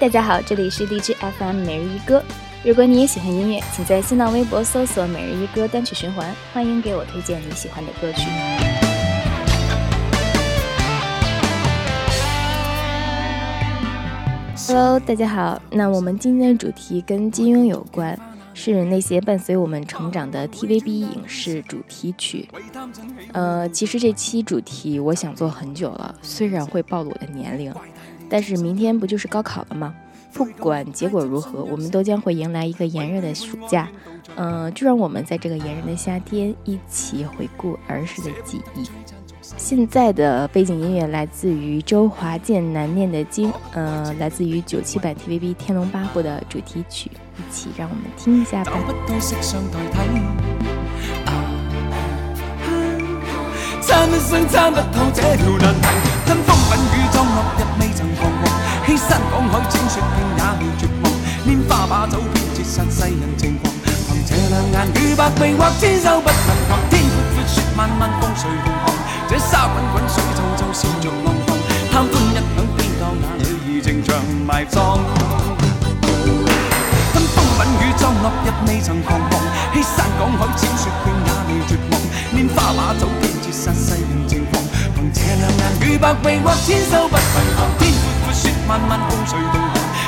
大家好，这里是荔枝 FM 每日一歌。如果你也喜欢音乐，请在新浪微博搜索“每日一歌”单曲循环。欢迎给我推荐你喜欢的歌曲。Hello，大家好。那我们今天的主题跟金庸有关，是那些伴随我们成长的 TVB 影视主题曲。呃，其实这期主题我想做很久了，虽然会暴露我的年龄。但是明天不就是高考了吗？不管结果如何，我们都将会迎来一个炎热的暑假。嗯，就让我们在这个炎热的夏天一起回顾儿时的记忆。现在的背景音乐来自于周华健《南面的经》，呃，来自于九七版 TVB《天龙八部》的主题曲。一起让我们听一下吧。参一生参不透这条难题。吞风吻雨葬落日未曾彷徨，欺山赶海践雪径也未绝望，拈花把酒偏折煞世人情狂，凭这两眼与百臂或千手不能防。天阔阔雪漫漫风随浪荡，这沙滚滚水皱皱笑着浪荡，贪欢一晌偏教那女儿情长埋葬？吞风吻雨葬落日未曾彷徨，欺山赶海践雪径也未绝望。花把酒，偏绝煞世人情狂，凭这两眼与百臂或千手不能防。天阔阔雪漫漫风吹动，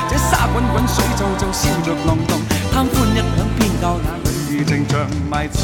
这沙滚滚水皱皱笑着浪荡。贪欢一晌，偏教那儿女情长埋葬。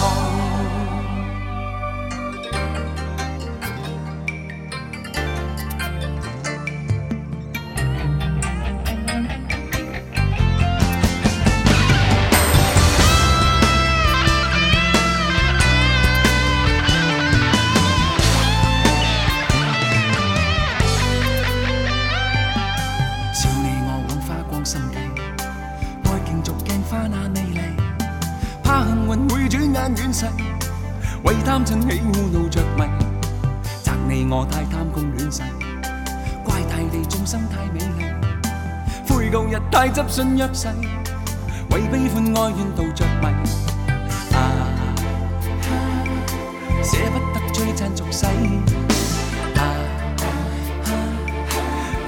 信一世，为悲欢哀怨度着迷。啊，舍不得璀璨俗世。啊，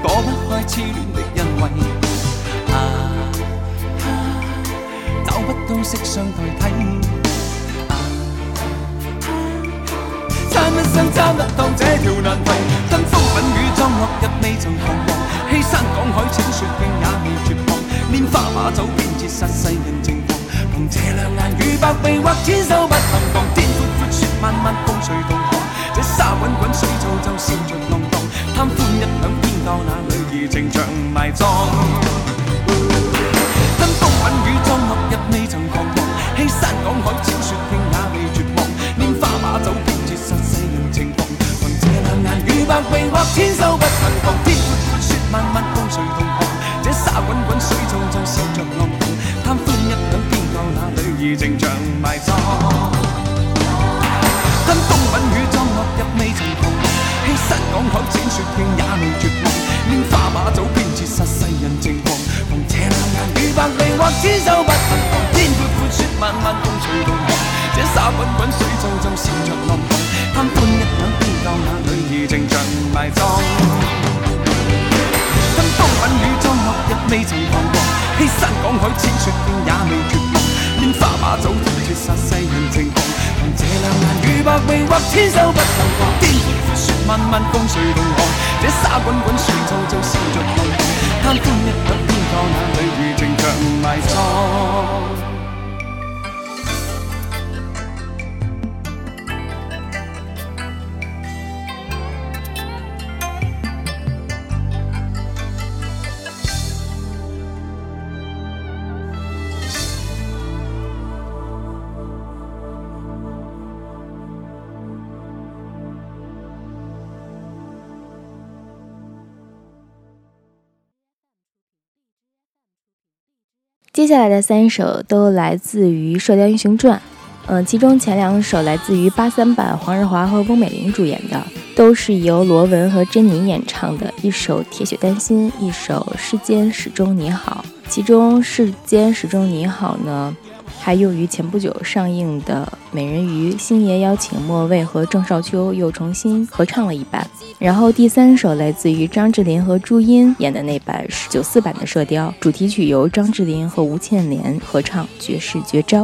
躲不开痴恋的欣慰。啊，找不到色相代替。啊，参一生参不透这条难题。风风雨骤落日未曾停过，欺山赶海请说遍也未绝望。拈花把酒，偏折煞世人情狂。凭这两眼与百臂，或千手不能防。天阔阔，雪漫漫，风同浪。这沙滚滚，水皱皱，笑着浪荡。贪欢一晌，偏教那女儿情长埋葬。春风吻雨妆，今日未曾彷徨。欺山赶海，俏雪境也未绝望。拈花把酒，偏折煞世人情狂。凭这两眼与百臂，或千手不能防。天阔阔，雪漫漫。热情像埋葬。牵手不能跨天，雪漫漫，风随浪，这沙滚滚，水皱皱，笑着看。贪欢一刻偏教那里如情长埋葬。接下来的三首都来自于《射雕英雄传》，嗯，其中前两首来自于八三版黄日华和翁美玲主演的，都是由罗文和珍妮演唱的，一首《铁血丹心》，一首《世间始终你好》。其中《世间始终你好》呢？还用于前不久上映的《美人鱼》，星爷邀请莫蔚和郑少秋又重新合唱了一版。然后第三首来自于张智霖和朱茵演的那版是九四版的《射雕》，主题曲由张智霖和吴倩莲合唱《绝世绝招》。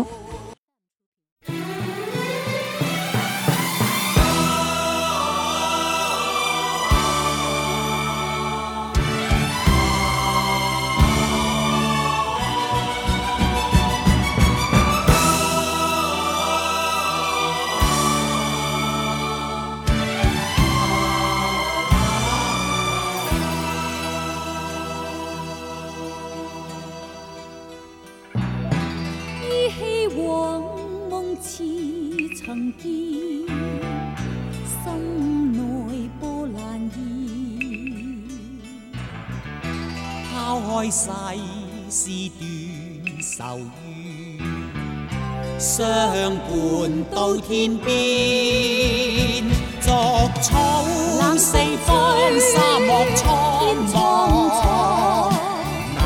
愁怨，相伴到天边。作草，四方沙漠苍茫，那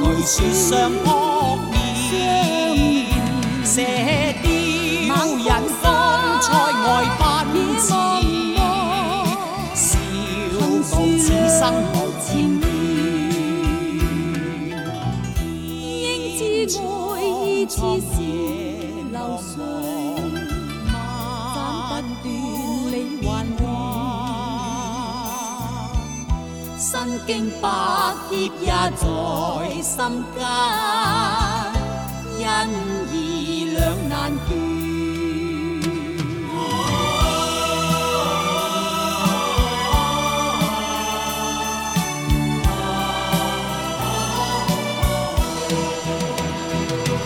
惧雪霜扑面？射雕人风塞外奔驰，笑傲此生。结也在心间，因而两难断。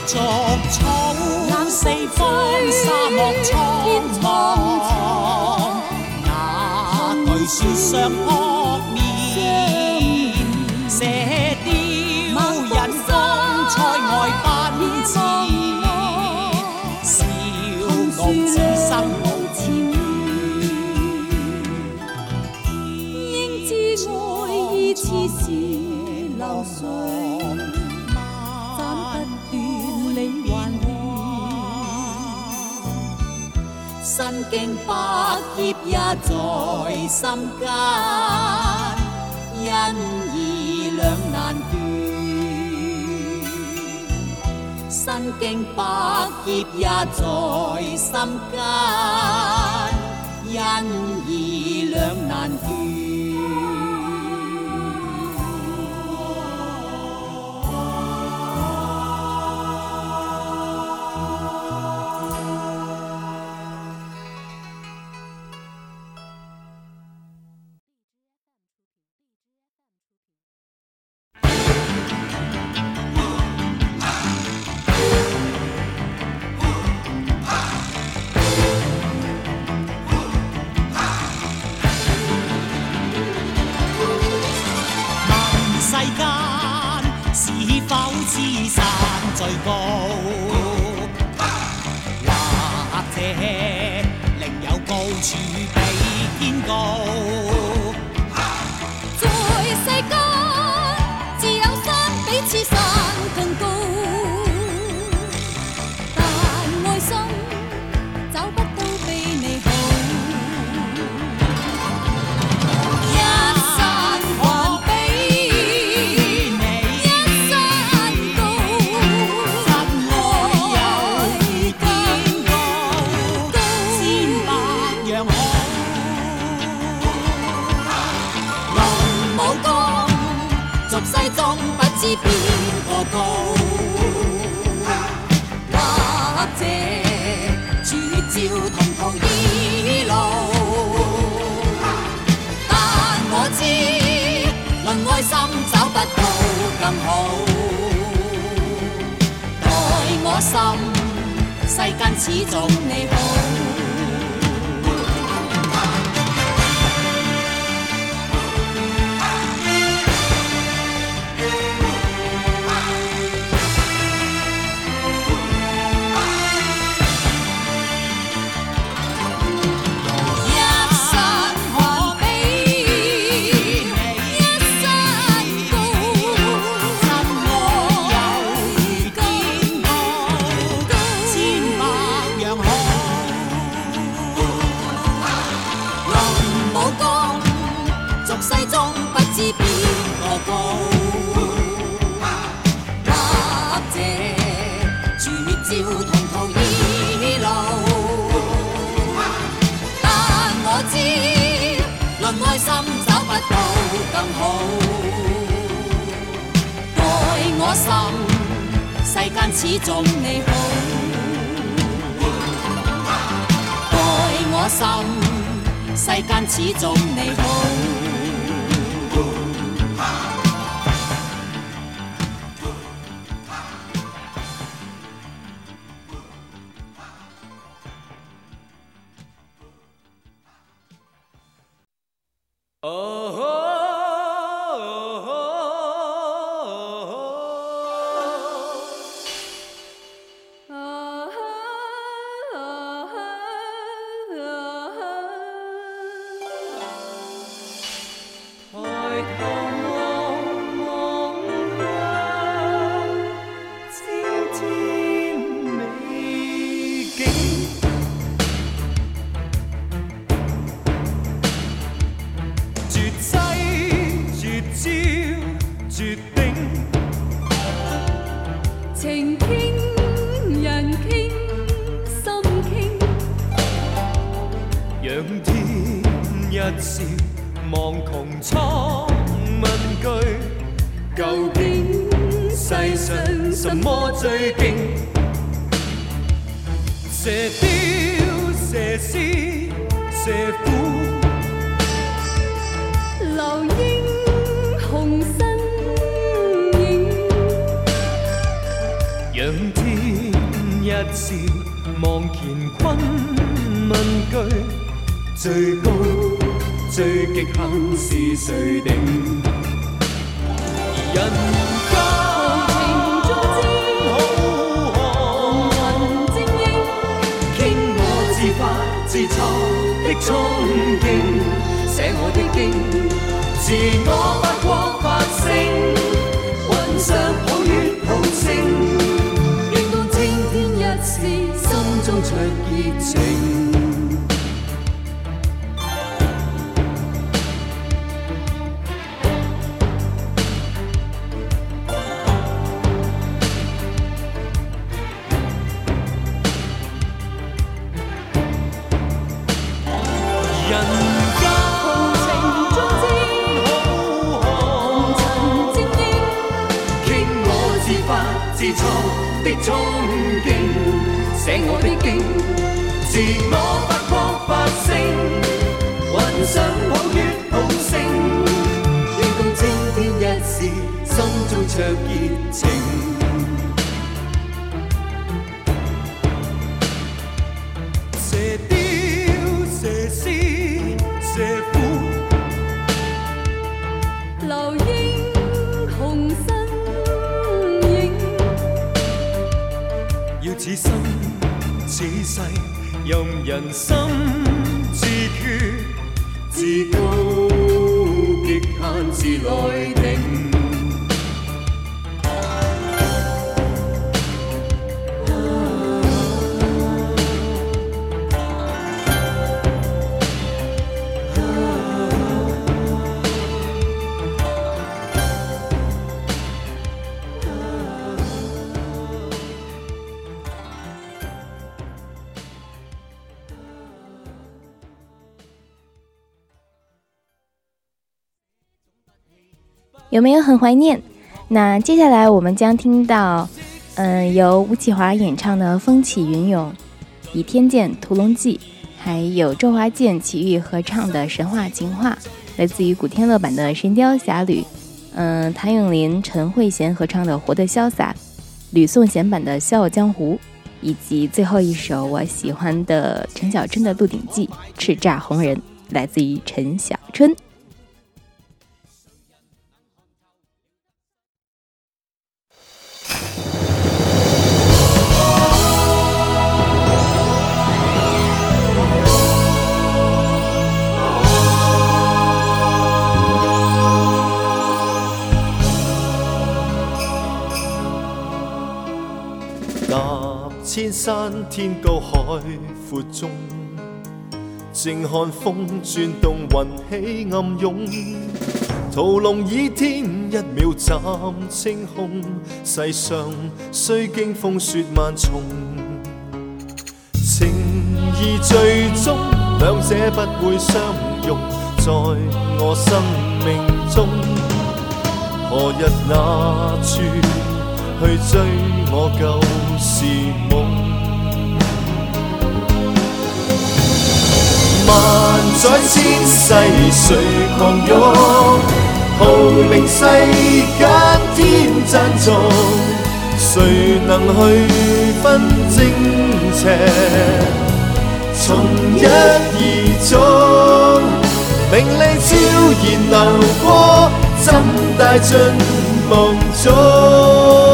作草冷四方，沙漠苍，哪惧雪上坡。不劫也在心间，因而两难断。身经百劫也在心间，因边个高？或者绝招同途易路，但我知论爱心找不到更好，待我心，世间始终你好。始终你好，爱我心，世间始终你好。一笑望乾坤，问句最高最极限是谁定？人间情好汉，精英，倾我自发自创的冲劲，写我的经，自我发光发星，人间情足好汉，尘积我自发自创的憧憬。写我的经，自我发光发声，幻想某月同星，如同青天一视，心中长热情。射雕、射诗、射虎，身影。此此世任人心自决，自高极限自来定。有没有很怀念？那接下来我们将听到，嗯，由吴启华演唱的《风起云涌》，倚天剑屠龙记，还有周华健、齐豫合唱的《神话情话》，来自于古天乐版的《神雕侠侣》，嗯，谭咏麟、陈慧娴合唱的《活得潇洒》，吕颂贤版的《笑傲江湖》，以及最后一首我喜欢的陈小春的《鹿鼎记》，叱咤红人，来自于陈小春。天高海阔中，静看风转动，云起暗涌。屠龙倚天，一秒斩青空。世上虽经风雪万重，情义最终两者不会相容，在我生命中。何日哪处去追我旧时梦？在千世谁狂勇？号令世间天赞颂，谁能去分正邪？从一而终，名利悄然流过，怎带进梦中？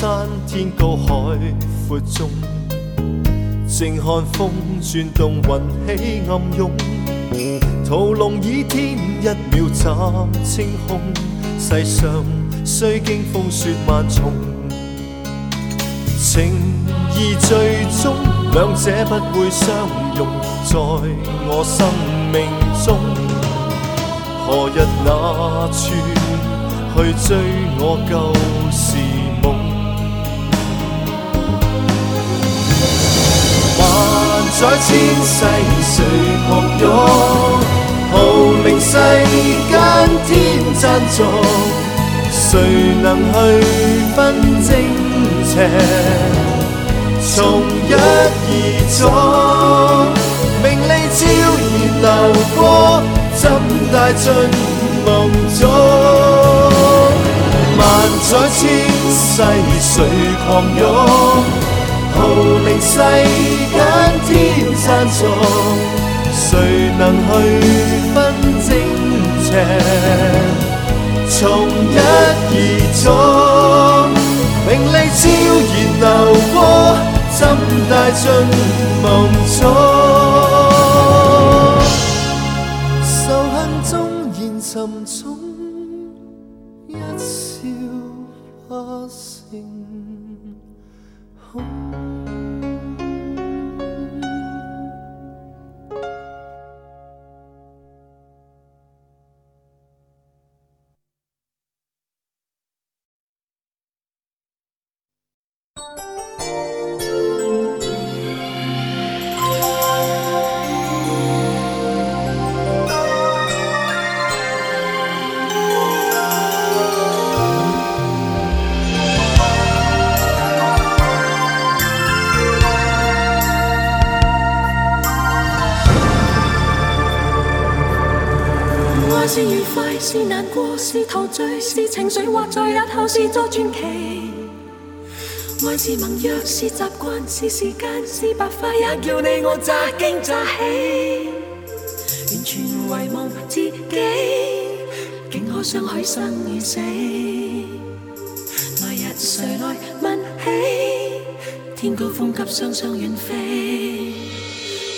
山天高海阔中，静看风转动，云起暗涌。屠龙倚天，一秒斩青空。世上虽经风雪万重，情义最终，两者不会相容。在我生命中。何日那处去追我旧时？万载千世，谁狂涌？豪名世间天赞颂，谁能去分正邪？从一而终，名利悄然流过，怎带进梦中？万载千世，谁狂涌？令世间天赞颂，谁能去分正邪？从一而终，名利悄然流过，怎带进梦中？仇恨纵然沉重，一笑化成。是愉快，是难过，是陶醉，是情绪或在日后，是作传奇。爱是盟约，是习惯，是时间，是白发，也叫你我乍惊乍喜。完全遗忘自己，竟可相许生与死。来日谁来问起？天高风急，双双远飞。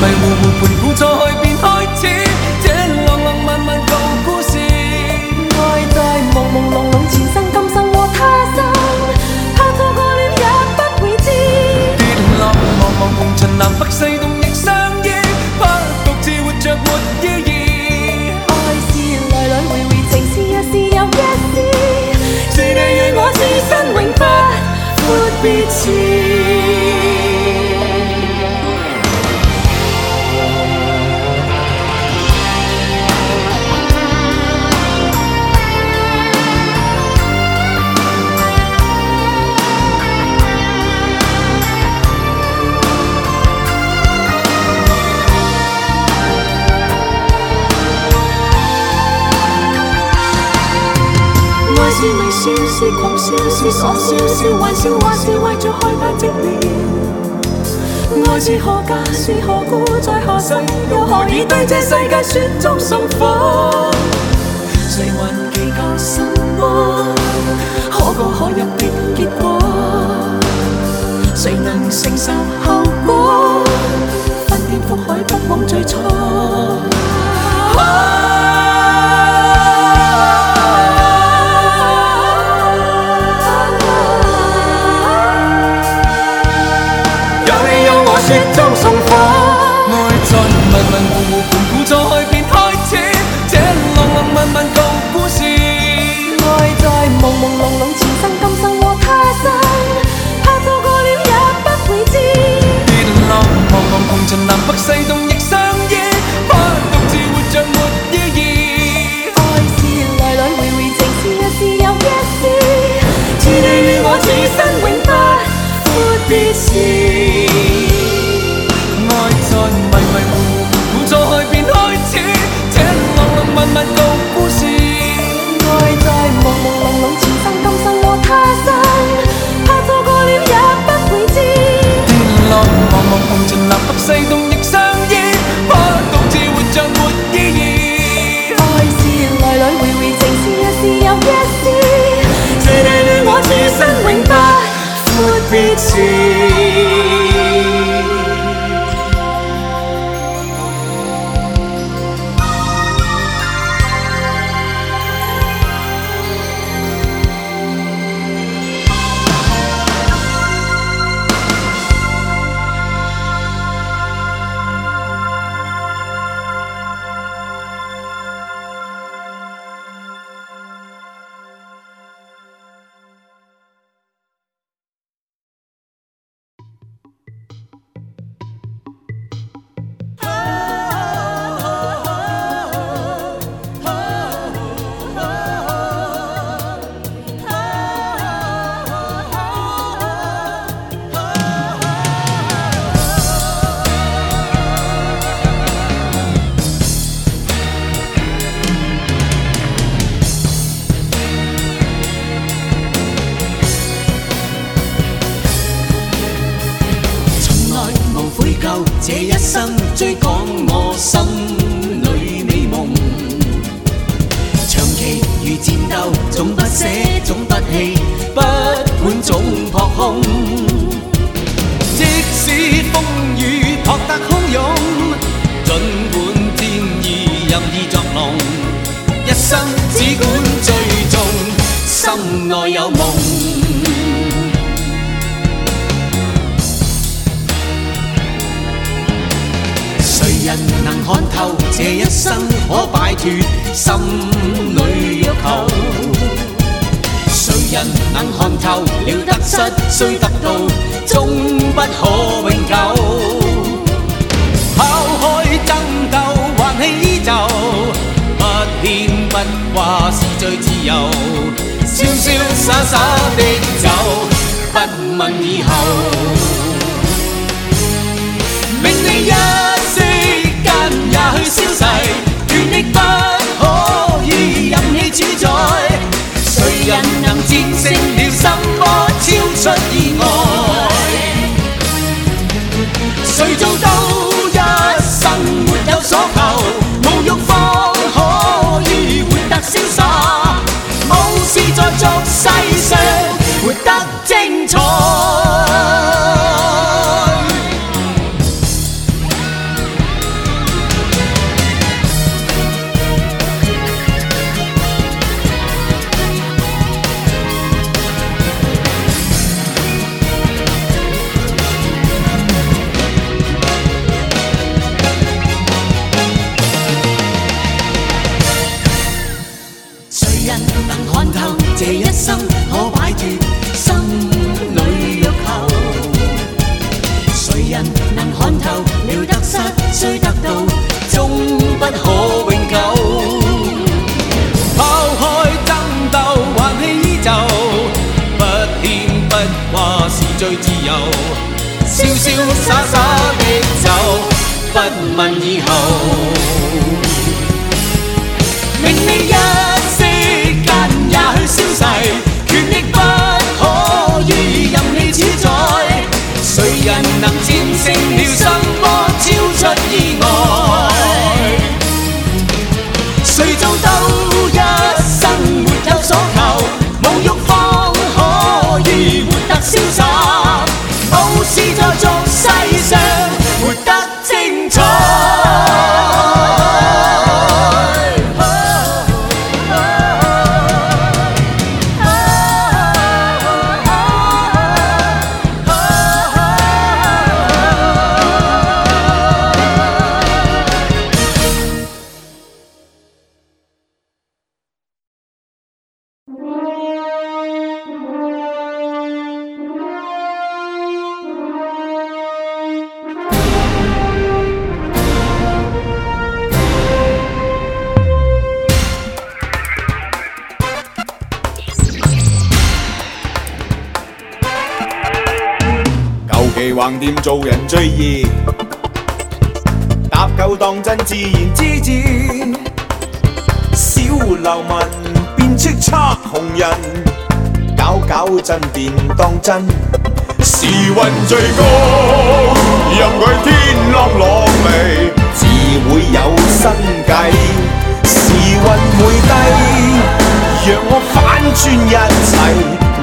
迷糊糊盤古錯去便開始，這浪浪漫漫舊故事。愛在朦朦朧朧，前生今生和他生，拍拖過戀也不會知。跌落茫茫紅塵南北西東亦相依，不獨自活着沒意義。愛是來來回回，情是一絲又一絲，是你與我此生永不闊別時。笑是狂笑是傻笑是还笑还是为着害怕寂寥。爱是何价是何故在何世？又何以对这世界雪中送火？谁还计较什么可过可入的结果？谁能承受后果不天覆海不枉最初？心中。It's. 追赶我。看透，這一生可擺脱心裏欲求。誰人能看透了得失，雖得到，終不可永久。拋開爭鬥，挽起衣袖，不偏不掛是最自由，瀟瀟灑灑的走。最自由，潇潇灑灑的走，不問以後。明明一。就當真自然之至。小流氓變叱咤紅人，搞搞震便當真。時運最高，任佢天朗朗味，自會有生計。時運會低，讓我反轉一切，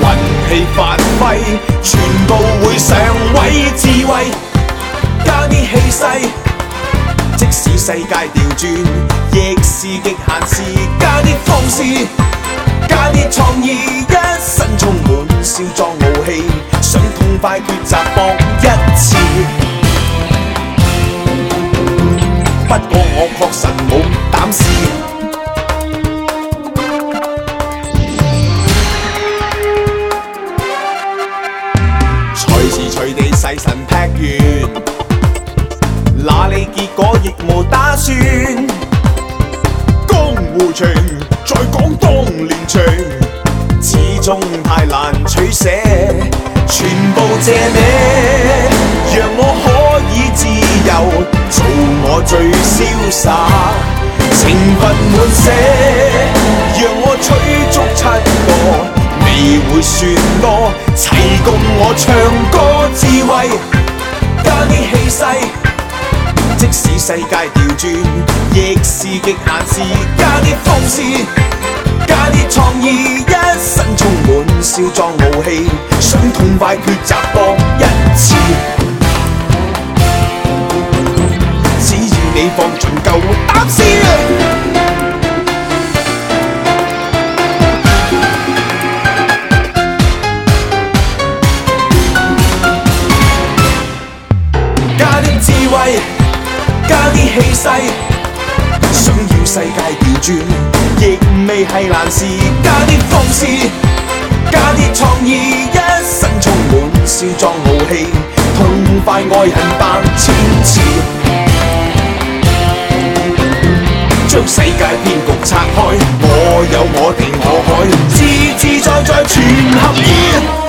運氣發揮，全部會上位，智慧加啲氣勢。使世界调转，亦是极限时，加啲放肆，加啲创意，一身充满少壮傲气，想痛快抉择搏一次。不过我确实冇胆试，随时随地细神劈完。哪里结果亦无打算，江湖情在讲当年情，始终太难取舍，全部借你，让我可以自由做我最潇洒，情份满泻，让我取足七个。未会算多，齐共我唱歌智慧，加啲气势。即使世界掉转，亦是极限事。加啲放肆，加啲创意，一身充满少壮傲气，想痛快抉择搏一次，只要你放尽旧胆丝。想要世界调转，亦未系难事。加啲锋思，加啲创意，一身充满少壮傲气，痛快爱恨百千次。将世界边局拆开，我有我定我海，自自在在全合意。